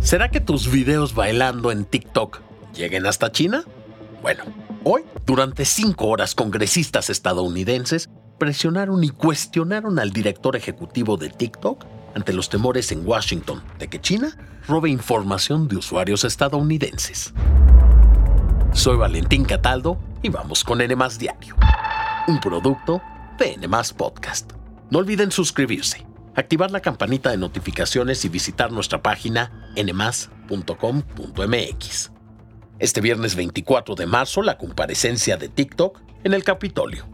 ¿Será que tus videos bailando en TikTok lleguen hasta China? Bueno, hoy, durante cinco horas, congresistas estadounidenses presionaron y cuestionaron al director ejecutivo de TikTok ante los temores en Washington de que China robe información de usuarios estadounidenses. Soy Valentín Cataldo y vamos con N Diario, un producto de N Podcast. No olviden suscribirse activar la campanita de notificaciones y visitar nuestra página nmas.com.mx. Este viernes 24 de marzo, la comparecencia de TikTok en el Capitolio.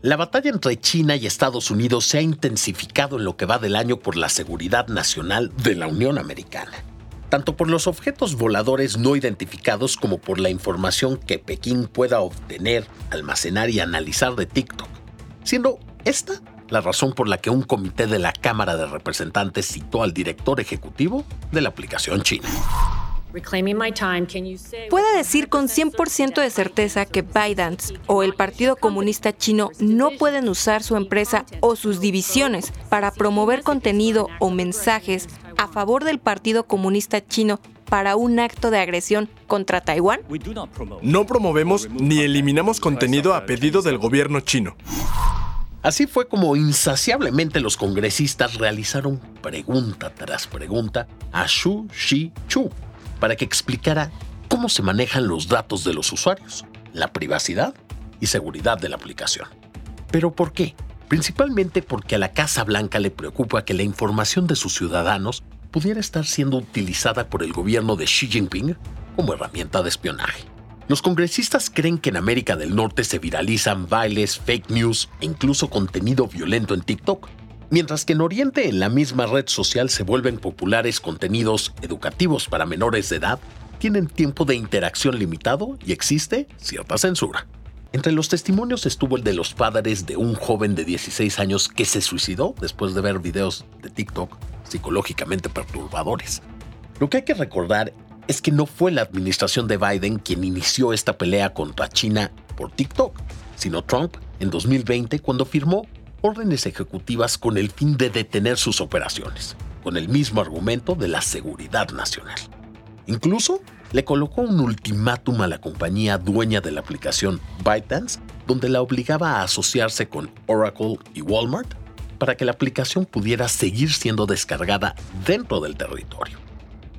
La batalla entre China y Estados Unidos se ha intensificado en lo que va del año por la seguridad nacional de la Unión Americana, tanto por los objetos voladores no identificados como por la información que Pekín pueda obtener, almacenar y analizar de TikTok, siendo esta la razón por la que un comité de la Cámara de Representantes citó al director ejecutivo de la aplicación china. ¿Puede decir con 100% de certeza que ByteDance o el Partido Comunista Chino no pueden usar su empresa o sus divisiones para promover contenido o mensajes a favor del Partido Comunista Chino para un acto de agresión contra Taiwán? No promovemos ni eliminamos contenido a pedido del gobierno chino. Así fue como insaciablemente los congresistas realizaron pregunta tras pregunta a Xu Shi Chu para que explicara cómo se manejan los datos de los usuarios, la privacidad y seguridad de la aplicación. ¿Pero por qué? Principalmente porque a la Casa Blanca le preocupa que la información de sus ciudadanos pudiera estar siendo utilizada por el gobierno de Xi Jinping como herramienta de espionaje. Los congresistas creen que en América del Norte se viralizan bailes, fake news e incluso contenido violento en TikTok, mientras que en Oriente en la misma red social se vuelven populares contenidos educativos para menores de edad, tienen tiempo de interacción limitado y existe cierta censura. Entre los testimonios estuvo el de los padres de un joven de 16 años que se suicidó después de ver videos de TikTok psicológicamente perturbadores. Lo que hay que recordar es que no fue la administración de Biden quien inició esta pelea contra China por TikTok, sino Trump en 2020 cuando firmó órdenes ejecutivas con el fin de detener sus operaciones, con el mismo argumento de la seguridad nacional. Incluso le colocó un ultimátum a la compañía dueña de la aplicación ByteDance, donde la obligaba a asociarse con Oracle y Walmart para que la aplicación pudiera seguir siendo descargada dentro del territorio.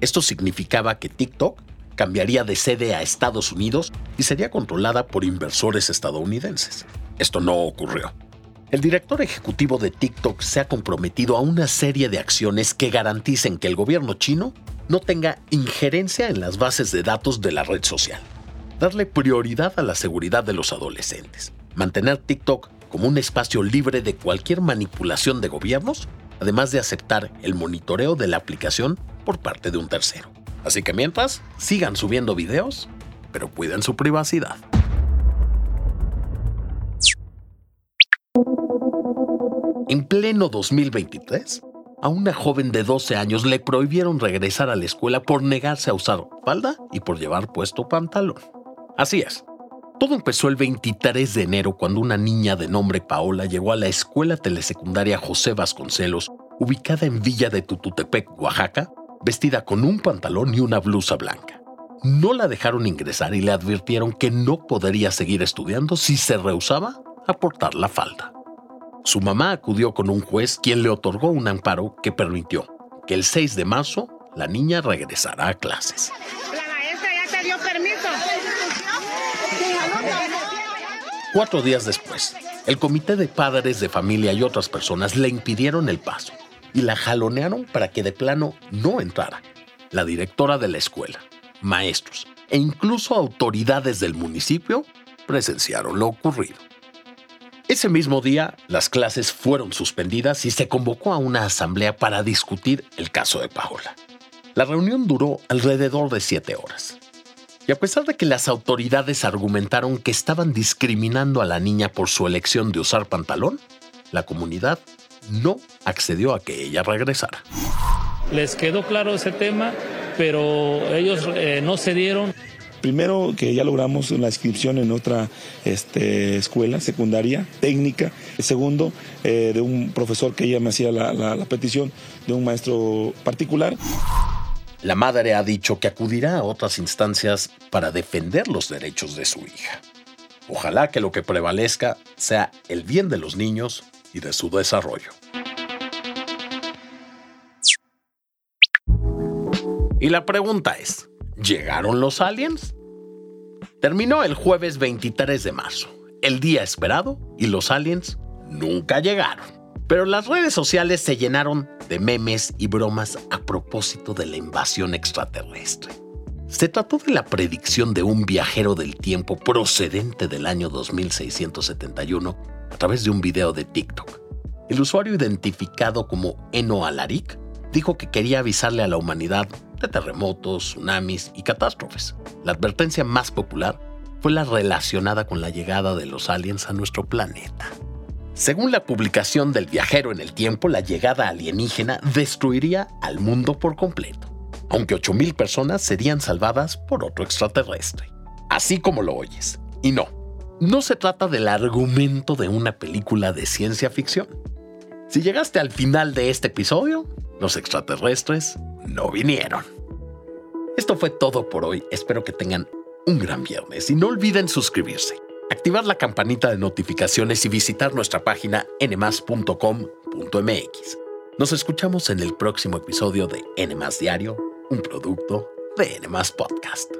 Esto significaba que TikTok cambiaría de sede a Estados Unidos y sería controlada por inversores estadounidenses. Esto no ocurrió. El director ejecutivo de TikTok se ha comprometido a una serie de acciones que garanticen que el gobierno chino no tenga injerencia en las bases de datos de la red social. Darle prioridad a la seguridad de los adolescentes. Mantener TikTok como un espacio libre de cualquier manipulación de gobiernos, además de aceptar el monitoreo de la aplicación por parte de un tercero. Así que mientras, sigan subiendo videos, pero cuiden su privacidad. En pleno 2023, a una joven de 12 años le prohibieron regresar a la escuela por negarse a usar falda y por llevar puesto pantalón. Así es. Todo empezó el 23 de enero cuando una niña de nombre Paola llegó a la escuela telesecundaria José Vasconcelos, ubicada en Villa de Tututepec, Oaxaca, vestida con un pantalón y una blusa blanca. No la dejaron ingresar y le advirtieron que no podría seguir estudiando si se rehusaba a portar la falda. Su mamá acudió con un juez quien le otorgó un amparo que permitió que el 6 de marzo la niña regresara a clases. La maestra ya te dio permiso. Cuatro días después, el comité de padres de familia y otras personas le impidieron el paso y la jalonearon para que de plano no entrara. La directora de la escuela, maestros e incluso autoridades del municipio presenciaron lo ocurrido. Ese mismo día, las clases fueron suspendidas y se convocó a una asamblea para discutir el caso de Paola. La reunión duró alrededor de siete horas. Y a pesar de que las autoridades argumentaron que estaban discriminando a la niña por su elección de usar pantalón, la comunidad no accedió a que ella regresara. Les quedó claro ese tema, pero ellos eh, no cedieron. Primero que ya logramos una inscripción en otra este, escuela secundaria técnica. Segundo, eh, de un profesor que ella me hacía la petición de un maestro particular. La madre ha dicho que acudirá a otras instancias para defender los derechos de su hija. Ojalá que lo que prevalezca sea el bien de los niños y de su desarrollo. Y la pregunta es, ¿llegaron los aliens? Terminó el jueves 23 de marzo, el día esperado, y los aliens nunca llegaron. Pero las redes sociales se llenaron de memes y bromas a propósito de la invasión extraterrestre. Se trató de la predicción de un viajero del tiempo procedente del año 2671 a través de un video de TikTok. El usuario identificado como Eno Alaric dijo que quería avisarle a la humanidad de terremotos, tsunamis y catástrofes. La advertencia más popular fue la relacionada con la llegada de los aliens a nuestro planeta. Según la publicación del viajero en el tiempo, la llegada alienígena destruiría al mundo por completo, aunque 8.000 personas serían salvadas por otro extraterrestre. Así como lo oyes. Y no, no se trata del argumento de una película de ciencia ficción. Si llegaste al final de este episodio, los extraterrestres no vinieron. Esto fue todo por hoy. Espero que tengan un gran viernes y no olviden suscribirse, activar la campanita de notificaciones y visitar nuestra página nmas.com.mx. Nos escuchamos en el próximo episodio de Nmas Diario, un producto de Nmas Podcast.